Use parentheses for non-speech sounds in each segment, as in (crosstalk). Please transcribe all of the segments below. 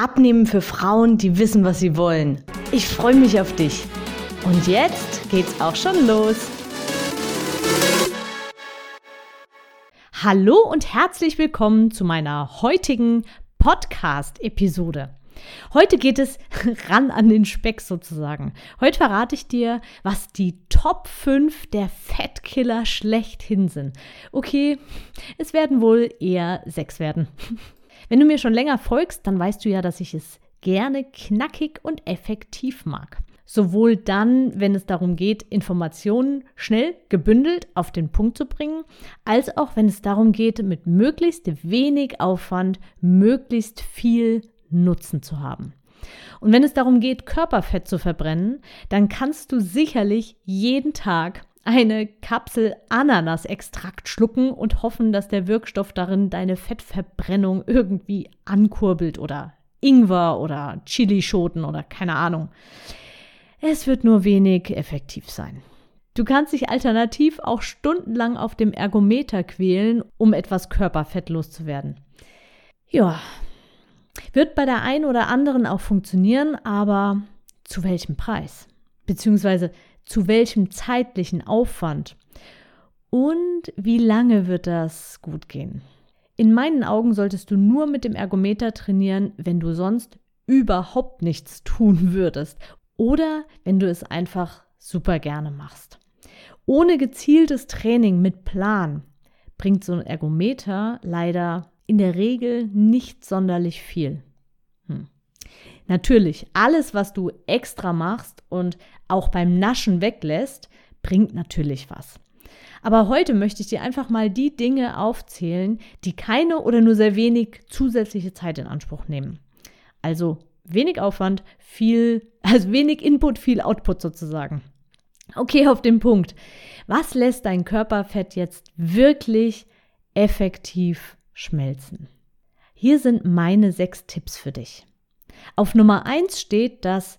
Abnehmen für Frauen, die wissen, was sie wollen. Ich freue mich auf dich. Und jetzt geht's auch schon los. Hallo und herzlich willkommen zu meiner heutigen Podcast-Episode. Heute geht es (laughs) ran an den Speck sozusagen. Heute verrate ich dir, was die Top 5 der Fettkiller schlechthin sind. Okay, es werden wohl eher sechs werden. (laughs) Wenn du mir schon länger folgst, dann weißt du ja, dass ich es gerne knackig und effektiv mag. Sowohl dann, wenn es darum geht, Informationen schnell gebündelt auf den Punkt zu bringen, als auch wenn es darum geht, mit möglichst wenig Aufwand möglichst viel Nutzen zu haben. Und wenn es darum geht, Körperfett zu verbrennen, dann kannst du sicherlich jeden Tag eine Kapsel Ananasextrakt schlucken und hoffen, dass der Wirkstoff darin deine Fettverbrennung irgendwie ankurbelt oder Ingwer oder Chilischoten oder keine Ahnung. Es wird nur wenig effektiv sein. Du kannst dich alternativ auch stundenlang auf dem Ergometer quälen, um etwas Körperfett loszuwerden. Ja, wird bei der einen oder anderen auch funktionieren, aber zu welchem Preis? Beziehungsweise zu welchem zeitlichen Aufwand und wie lange wird das gut gehen. In meinen Augen solltest du nur mit dem Ergometer trainieren, wenn du sonst überhaupt nichts tun würdest oder wenn du es einfach super gerne machst. Ohne gezieltes Training mit Plan bringt so ein Ergometer leider in der Regel nicht sonderlich viel. Hm. Natürlich, alles, was du extra machst und auch beim Naschen weglässt, bringt natürlich was. Aber heute möchte ich dir einfach mal die Dinge aufzählen, die keine oder nur sehr wenig zusätzliche Zeit in Anspruch nehmen. Also wenig Aufwand, viel, (laughs) also wenig Input, viel Output sozusagen. Okay, auf den Punkt. Was lässt dein Körperfett jetzt wirklich effektiv schmelzen? Hier sind meine sechs Tipps für dich. Auf Nummer 1 steht das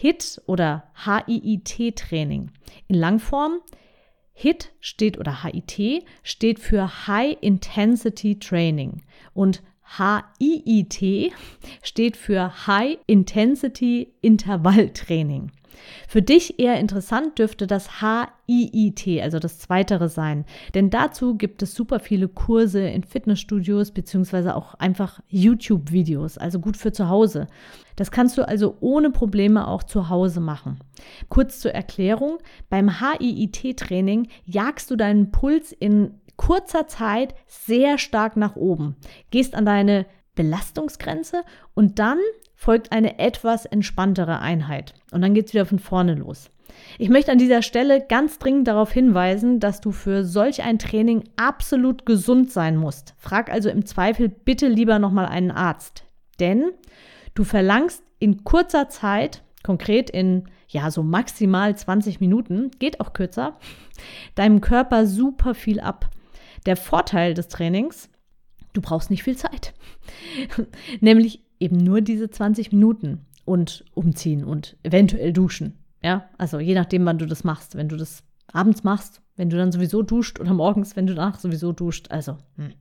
HIT oder HIIT-Training. In Langform HIT steht oder HIT steht für High Intensity Training und HIIT steht für High Intensity Intervall Training. Für dich eher interessant dürfte das HIIT, also das Zweitere sein, denn dazu gibt es super viele Kurse in Fitnessstudios beziehungsweise auch einfach YouTube-Videos, also gut für zu Hause. Das kannst du also ohne Probleme auch zu Hause machen. Kurz zur Erklärung, beim HIIT-Training jagst du deinen Puls in kurzer Zeit sehr stark nach oben, gehst an deine Belastungsgrenze und dann folgt eine etwas entspanntere Einheit. Und dann geht es wieder von vorne los. Ich möchte an dieser Stelle ganz dringend darauf hinweisen, dass du für solch ein Training absolut gesund sein musst. Frag also im Zweifel bitte lieber nochmal einen Arzt. Denn du verlangst in kurzer Zeit, konkret in ja so maximal 20 Minuten, geht auch kürzer, deinem Körper super viel ab. Der Vorteil des Trainings, du brauchst nicht viel Zeit. (laughs) Nämlich eben nur diese 20 Minuten und umziehen und eventuell duschen. Ja, also je nachdem, wann du das machst. Wenn du das abends machst, wenn du dann sowieso duscht oder morgens, wenn du danach sowieso duscht. Also. Hm.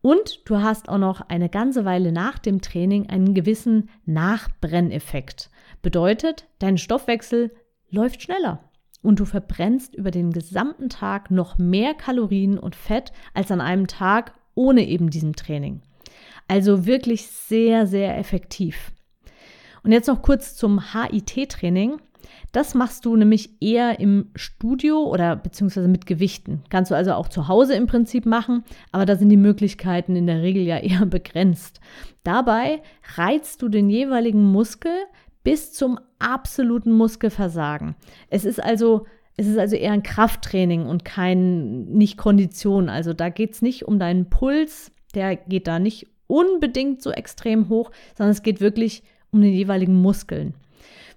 Und du hast auch noch eine ganze Weile nach dem Training einen gewissen Nachbrenneffekt. Bedeutet, dein Stoffwechsel läuft schneller und du verbrennst über den gesamten Tag noch mehr Kalorien und Fett als an einem Tag ohne eben diesem Training. Also wirklich sehr, sehr effektiv. Und jetzt noch kurz zum HIT-Training. Das machst du nämlich eher im Studio oder beziehungsweise mit Gewichten. Kannst du also auch zu Hause im Prinzip machen, aber da sind die Möglichkeiten in der Regel ja (laughs) eher begrenzt. Dabei reizt du den jeweiligen Muskel bis zum absoluten Muskelversagen. Es ist also es ist also eher ein Krafttraining und kein nicht Kondition. Also da geht es nicht um deinen Puls, der geht da nicht unbedingt so extrem hoch, sondern es geht wirklich um den jeweiligen Muskeln.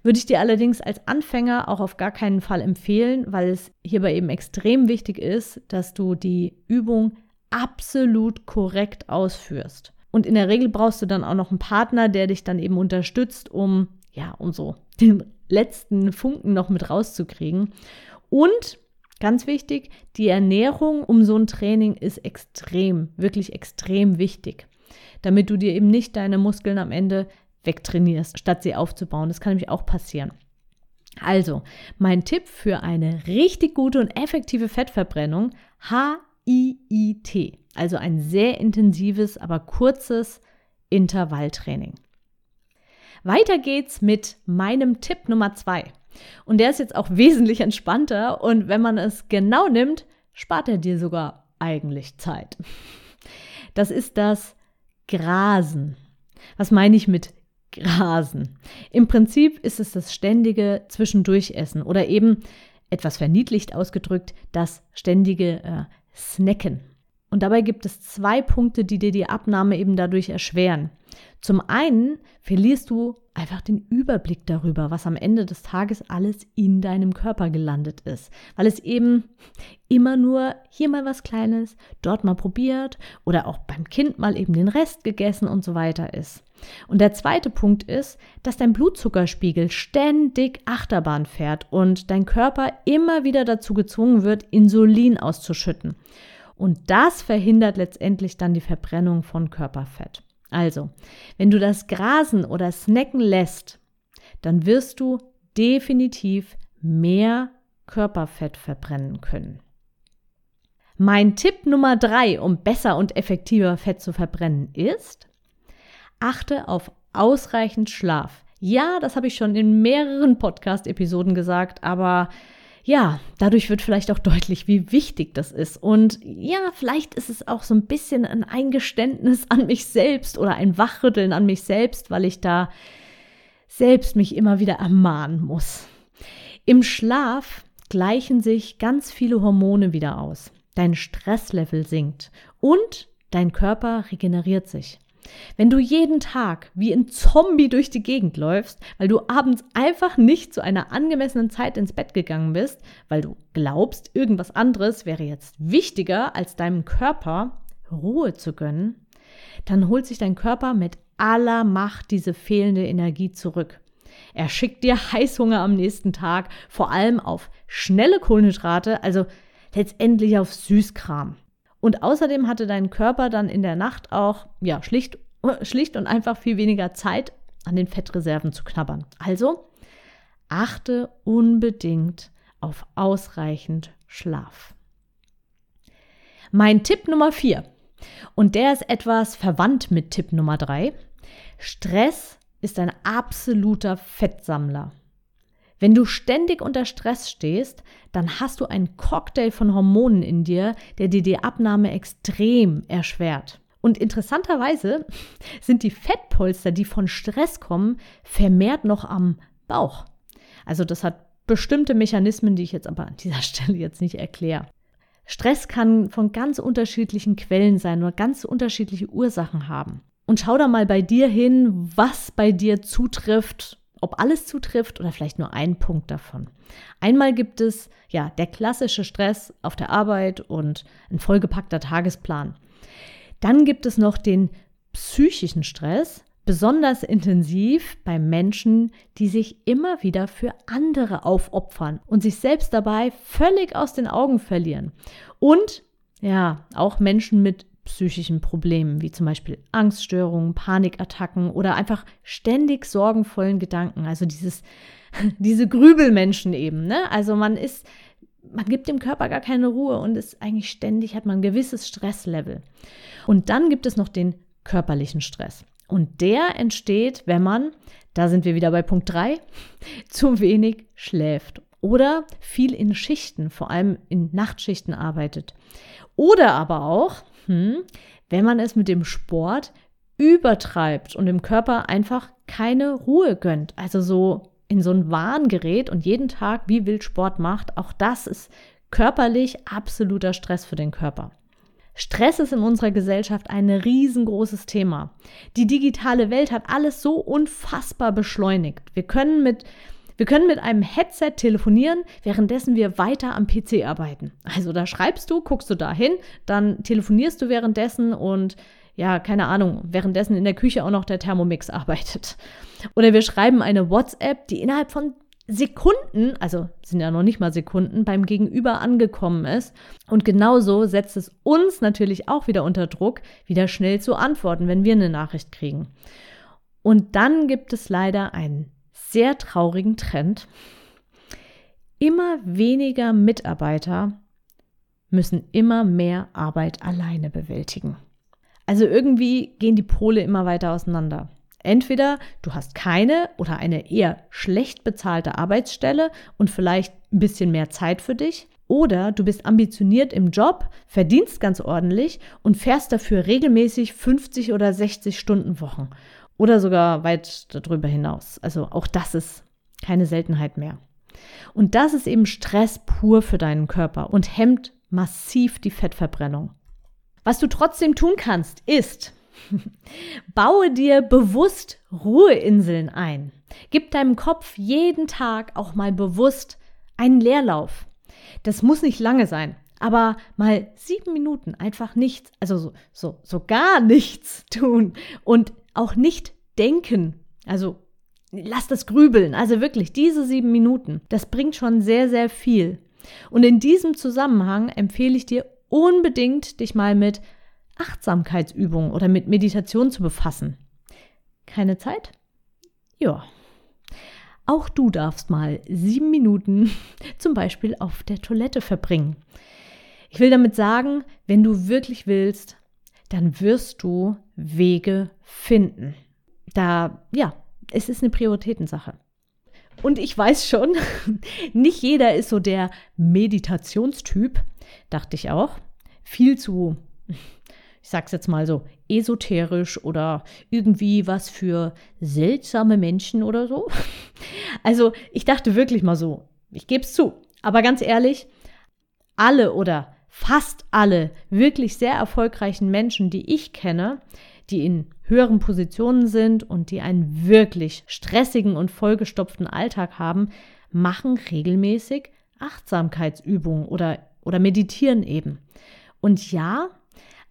Würde ich dir allerdings als Anfänger auch auf gar keinen Fall empfehlen, weil es hierbei eben extrem wichtig ist, dass du die Übung absolut korrekt ausführst. Und in der Regel brauchst du dann auch noch einen Partner, der dich dann eben unterstützt, um ja, um so den letzten Funken noch mit rauszukriegen. Und ganz wichtig, die Ernährung um so ein Training ist extrem, wirklich extrem wichtig, damit du dir eben nicht deine Muskeln am Ende wegtrainierst, statt sie aufzubauen. Das kann nämlich auch passieren. Also, mein Tipp für eine richtig gute und effektive Fettverbrennung, HIIT, also ein sehr intensives, aber kurzes Intervalltraining. Weiter geht's mit meinem Tipp Nummer zwei. Und der ist jetzt auch (laughs) wesentlich entspannter und wenn man es genau nimmt, spart er dir sogar eigentlich Zeit. Das ist das Grasen. Was meine ich mit Grasen? Im Prinzip ist es das ständige Zwischendurchessen oder eben etwas verniedlicht ausgedrückt, das ständige äh, Snacken. Und dabei gibt es zwei Punkte, die dir die Abnahme eben dadurch erschweren. Zum einen verlierst du einfach den Überblick darüber, was am Ende des Tages alles in deinem Körper gelandet ist, weil es eben immer nur hier mal was Kleines, dort mal probiert oder auch beim Kind mal eben den Rest gegessen und so weiter ist. Und der zweite Punkt ist, dass dein Blutzuckerspiegel ständig Achterbahn fährt und dein Körper immer wieder dazu gezwungen wird, Insulin auszuschütten. Und das verhindert letztendlich dann die Verbrennung von Körperfett. Also, wenn du das grasen oder snacken lässt, dann wirst du definitiv mehr Körperfett verbrennen können. Mein Tipp Nummer drei, um besser und effektiver Fett zu verbrennen, ist, achte auf ausreichend Schlaf. Ja, das habe ich schon in mehreren Podcast-Episoden gesagt, aber ja, dadurch wird vielleicht auch deutlich, wie wichtig das ist. Und ja, vielleicht ist es auch so ein bisschen ein Eingeständnis (laughs) an mich selbst oder ein Wachrütteln an mich selbst, weil ich da selbst mich immer wieder ermahnen muss. Im Schlaf gleichen sich ganz viele Hormone wieder aus. Dein Stresslevel sinkt und dein Körper regeneriert sich. Wenn du jeden Tag wie ein Zombie durch die Gegend läufst, weil du abends einfach nicht zu einer angemessenen Zeit ins Bett gegangen bist, weil du glaubst, irgendwas anderes wäre jetzt wichtiger, als deinem Körper Ruhe zu gönnen, dann holt sich dein Körper mit aller Macht diese fehlende Energie zurück. Er schickt dir Heißhunger am nächsten Tag, vor allem auf schnelle Kohlenhydrate, also letztendlich auf Süßkram. Und außerdem hatte dein Körper dann in der Nacht auch, ja, schlicht, (laughs) schlicht und einfach viel weniger Zeit, an den Fettreserven zu knabbern. Also achte unbedingt auf ausreichend Schlaf. Mein Tipp Nummer vier, und der ist etwas verwandt mit Tipp Nummer drei. Stress ist ein absoluter Fettsammler. Wenn du ständig unter Stress stehst, dann hast du einen Cocktail von Hormonen in dir, der dir die Abnahme extrem erschwert. Und interessanterweise (laughs) sind die Fettpolster, die von Stress kommen, vermehrt noch am Bauch. Also das hat bestimmte Mechanismen, die ich jetzt aber an dieser (laughs) Stelle jetzt nicht erkläre. Stress kann von ganz unterschiedlichen Quellen sein oder ganz unterschiedliche Ursachen haben. Und schau da mal bei dir hin, was bei dir zutrifft ob alles zutrifft oder vielleicht nur ein Punkt davon. Einmal gibt es ja der klassische Stress auf der Arbeit und ein vollgepackter Tagesplan. Dann gibt es noch den psychischen Stress, besonders intensiv bei Menschen, die sich immer wieder für andere aufopfern und sich selbst dabei völlig aus den Augen verlieren. Und ja, auch Menschen mit psychischen Problemen, wie zum Beispiel Angststörungen, Panikattacken oder einfach ständig sorgenvollen Gedanken. Also dieses, (laughs) diese Grübelmenschen eben. Ne? Also man ist, man gibt dem Körper gar keine Ruhe und ist eigentlich ständig, hat man ein gewisses Stresslevel. Und dann gibt es noch den körperlichen Stress. Und der entsteht, wenn man, da sind wir wieder bei Punkt 3, (laughs) zu wenig schläft oder viel in Schichten, vor allem in Nachtschichten arbeitet. Oder aber auch, hm, wenn man es mit dem Sport übertreibt und dem Körper einfach keine Ruhe gönnt. Also so in so ein Wahn gerät und jeden Tag wie wild Sport macht, auch das ist körperlich absoluter Stress für den Körper. Stress ist in unserer Gesellschaft ein riesengroßes Thema. Die digitale Welt hat alles so unfassbar beschleunigt. Wir können mit Wir können mit einem Headset telefonieren, währenddessen wir weiter am PC arbeiten. Also da schreibst du, guckst du da hin, dann telefonierst du währenddessen und ja, keine Ahnung, währenddessen in der Küche auch noch der Thermomix arbeitet. Oder wir schreiben eine WhatsApp, die innerhalb von Sekunden, also sind ja noch nicht mal Sekunden, beim Gegenüber angekommen ist. Und genauso setzt es uns natürlich auch wieder unter Druck, wieder schnell zu antworten, wenn wir eine Nachricht kriegen. Und dann gibt es leider einen sehr traurigen Trend. Immer weniger Mitarbeiter müssen immer mehr Arbeit alleine bewältigen. Also irgendwie gehen die Pole immer weiter auseinander. Entweder du hast keine oder eine eher schlecht bezahlte Arbeitsstelle und vielleicht ein bisschen mehr Zeit für dich. Oder du bist ambitioniert im Job, verdienst ganz ordentlich und fährst dafür regelmäßig 50 oder 60 Stunden Wochen. Oder sogar weit darüber hinaus. Also auch das ist keine Seltenheit mehr. Und das ist eben Stress pur für deinen Körper und hemmt massiv die Fettverbrennung. Was du trotzdem tun kannst, ist, (laughs) baue dir bewusst Ruheinseln ein. Gib deinem Kopf jeden Tag auch mal bewusst einen Leerlauf. Das muss nicht lange sein, aber mal sieben Minuten einfach nichts, also so, so, so gar nichts tun und auch nicht denken. Also lass das grübeln. Also wirklich, diese sieben Minuten, das bringt schon sehr, sehr viel. Und in diesem Zusammenhang empfehle ich dir unbedingt, dich mal mit Achtsamkeitsübungen oder mit Meditation zu befassen. Keine Zeit? Ja. Auch du darfst mal sieben Minuten (laughs) zum Beispiel auf der Toilette verbringen. Ich will damit sagen, wenn du wirklich willst, dann wirst du Wege finden. Da, ja, es ist eine Prioritätensache. Und ich weiß schon, (laughs) nicht jeder ist so der Meditationstyp, dachte ich auch. Viel zu, ich sag's jetzt mal so, esoterisch oder irgendwie was für seltsame Menschen oder so. (laughs) Also ich dachte wirklich mal so, ich gebe es zu. Aber ganz ehrlich, alle oder fast alle wirklich sehr erfolgreichen Menschen, die ich kenne, die in höheren Positionen sind und die einen wirklich stressigen und vollgestopften Alltag haben, machen regelmäßig Achtsamkeitsübungen oder, oder meditieren eben. Und ja,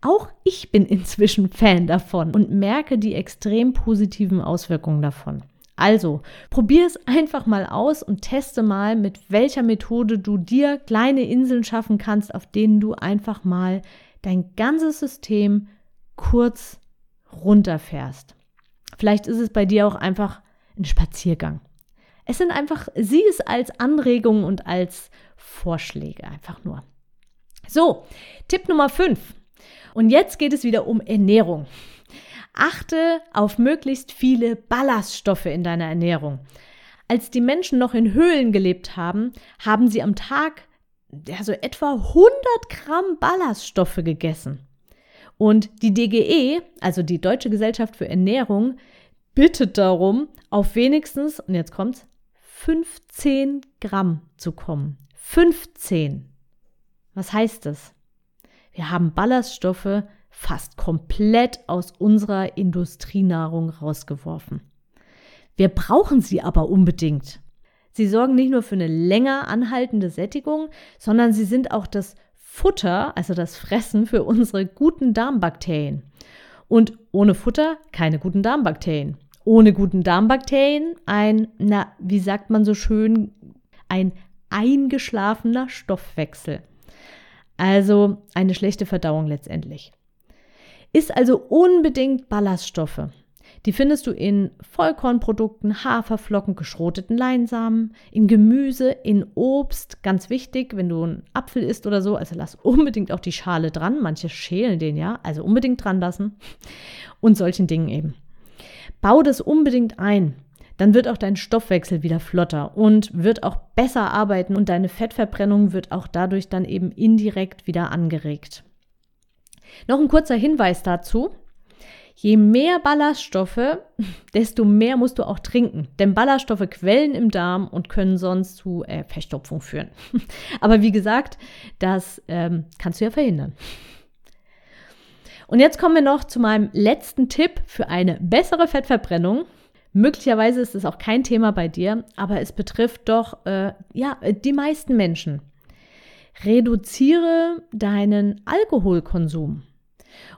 auch ich bin (laughs) inzwischen Fan davon und merke die extrem positiven Auswirkungen davon. Also, probier es einfach mal aus und teste mal, mit welcher Methode du dir kleine Inseln schaffen kannst, auf denen du einfach mal dein ganzes System kurz runterfährst. Vielleicht ist es bei dir auch einfach ein Spaziergang. Es sind einfach, sieh es als Anregung und als Vorschläge einfach nur. So, Tipp Nummer 5. Und jetzt geht es wieder um Ernährung. Achte auf möglichst viele Ballaststoffe in deiner Ernährung. Als die Menschen noch in Höhlen gelebt haben, haben sie am Tag ja, so etwa 100 Gramm Ballaststoffe gegessen. Und die DGE, also die Deutsche Gesellschaft für Ernährung, bittet darum, auf wenigstens, und jetzt kommt's, 15 Gramm zu kommen. 15. Was heißt das? Wir haben Ballaststoffe fast komplett aus unserer Industrienahrung rausgeworfen. Wir brauchen sie aber unbedingt. Sie sorgen nicht nur für eine länger anhaltende Sättigung, sondern sie sind auch das Futter, also das Fressen für unsere guten Darmbakterien. Und ohne Futter keine guten Darmbakterien. Ohne guten Darmbakterien ein, na, wie sagt man so schön, ein eingeschlafener Stoffwechsel. Also eine schlechte Verdauung letztendlich. Ist also unbedingt Ballaststoffe. Die findest du in Vollkornprodukten, Haferflocken, geschroteten Leinsamen, in Gemüse, in Obst. Ganz wichtig, wenn du einen Apfel isst oder so, also lass (laughs) unbedingt auch die Schale dran. Manche schälen den ja, also unbedingt dran lassen. Und solchen Dingen eben. Bau das unbedingt ein. Dann wird auch dein Stoffwechsel wieder flotter und wird auch besser arbeiten und deine Fettverbrennung wird auch dadurch dann eben indirekt wieder angeregt. Noch ein kurzer Hinweis dazu. Je mehr Ballaststoffe, (laughs) desto mehr musst du auch trinken. Denn Ballaststoffe quellen im Darm und können sonst zu äh, Verstopfung führen. (laughs) Aber wie gesagt, das ähm, kannst du ja verhindern. Und jetzt kommen wir noch zu meinem letzten Tipp für eine bessere Fettverbrennung. Möglicherweise ist es auch kein Thema bei dir, aber es betrifft doch äh, ja die meisten Menschen. Reduziere deinen Alkoholkonsum.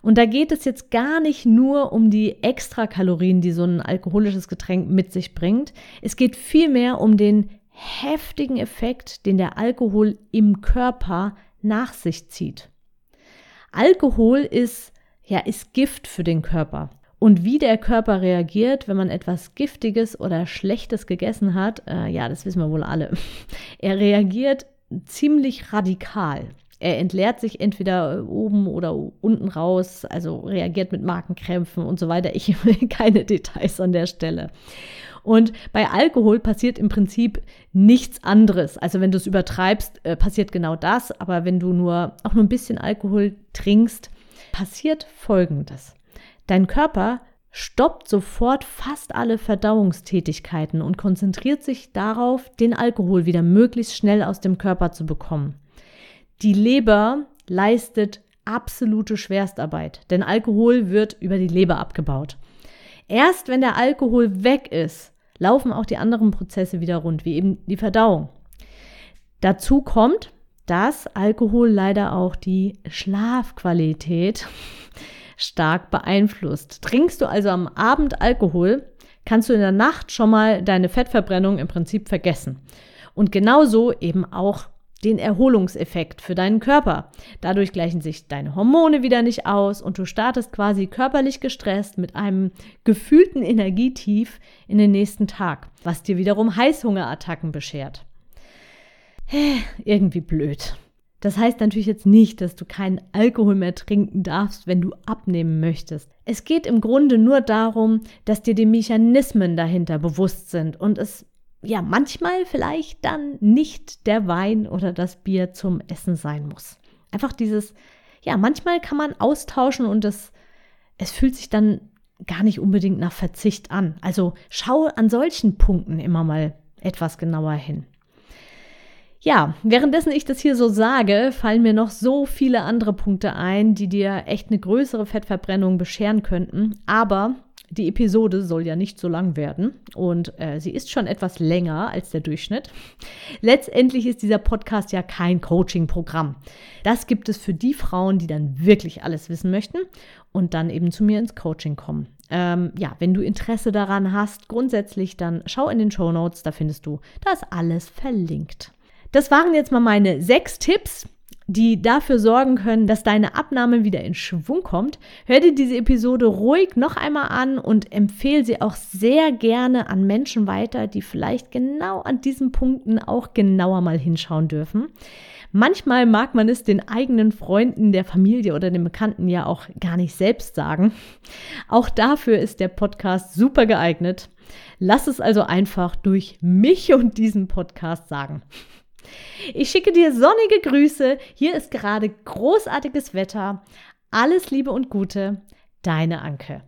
Und da geht es jetzt gar nicht nur um die Extrakalorien, die so ein alkoholisches Getränk mit sich bringt. Es geht vielmehr um den heftigen Effekt, den der Alkohol im Körper nach sich zieht. Alkohol ist ja ist Gift für den Körper. Und wie der Körper reagiert, wenn man etwas Giftiges oder Schlechtes gegessen hat, äh, ja, das wissen wir wohl alle. (laughs) Er reagiert ziemlich radikal. Er entleert sich entweder oben oder unten raus, also reagiert mit Markenkrämpfen und so weiter. Ich will (laughs) keine Details an der Stelle. Und bei Alkohol passiert im Prinzip nichts anderes. Also wenn du es übertreibst, äh, passiert genau das. Aber wenn du nur auch nur ein bisschen Alkohol trinkst, passiert Folgendes. Dein Körper stoppt sofort fast alle Verdauungstätigkeiten und konzentriert sich darauf, den Alkohol wieder möglichst schnell aus dem Körper zu bekommen. Die Leber leistet absolute Schwerstarbeit, denn Alkohol wird über die Leber abgebaut. Erst wenn der Alkohol weg ist, laufen auch die anderen Prozesse wieder rund, wie eben die Verdauung. Dazu kommt, dass Alkohol leider auch die Schlafqualität stark beeinflusst. Trinkst du also am Abend Alkohol, kannst du in der Nacht schon mal deine Fettverbrennung im Prinzip vergessen. Und genauso eben auch den Erholungseffekt für deinen Körper. Dadurch gleichen sich deine Hormone wieder nicht aus und du startest quasi körperlich gestresst mit einem gefühlten Energietief in den nächsten Tag, was dir wiederum Heißhungerattacken beschert. Irgendwie blöd. Das heißt natürlich jetzt nicht, dass du keinen Alkohol mehr trinken darfst, wenn du abnehmen möchtest. Es geht im Grunde nur darum, dass dir die Mechanismen dahinter bewusst sind und es ja manchmal vielleicht dann nicht der Wein oder das Bier zum Essen sein muss. Einfach dieses, ja, manchmal kann man austauschen und es, es fühlt sich dann gar nicht unbedingt nach Verzicht an. Also schau an solchen Punkten immer mal etwas genauer hin. Ja, währenddessen ich das hier so sage, fallen mir noch so viele andere Punkte ein, die dir echt eine größere Fettverbrennung bescheren könnten. Aber die Episode soll ja nicht so lang werden und äh, sie ist schon etwas länger als der Durchschnitt. Letztendlich ist dieser Podcast ja kein Coaching-Programm. Das gibt es für die Frauen, die dann wirklich alles wissen möchten und dann eben zu mir ins Coaching kommen. Ähm, ja, wenn du Interesse daran hast, grundsätzlich, dann schau in den Show Notes, da findest du das alles verlinkt. Das waren jetzt mal meine sechs Tipps, die dafür sorgen können, dass deine Abnahme wieder in Schwung kommt. Hör dir diese Episode ruhig noch einmal an und empfehle sie auch sehr gerne an Menschen weiter, die vielleicht genau an diesen Punkten auch genauer mal hinschauen dürfen. Manchmal mag man es den eigenen Freunden, der Familie oder den Bekannten ja auch gar nicht selbst sagen. Auch dafür ist der Podcast super geeignet. Lass es also einfach durch mich und diesen Podcast sagen. Ich schicke dir sonnige Grüße. Hier ist gerade großartiges Wetter. Alles Liebe und Gute. Deine Anke.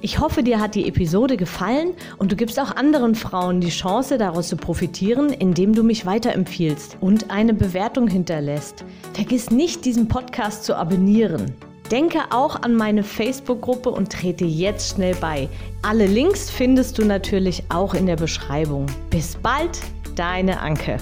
Ich hoffe, dir hat die Episode gefallen und du gibst auch anderen Frauen die Chance, daraus zu profitieren, indem du mich weiterempfiehlst und eine Bewertung hinterlässt. Vergiss nicht, diesen Podcast zu abonnieren. Denke auch an meine Facebook-Gruppe und trete jetzt schnell bei. Alle Links findest du natürlich auch in der Beschreibung. Bis bald, deine Anke.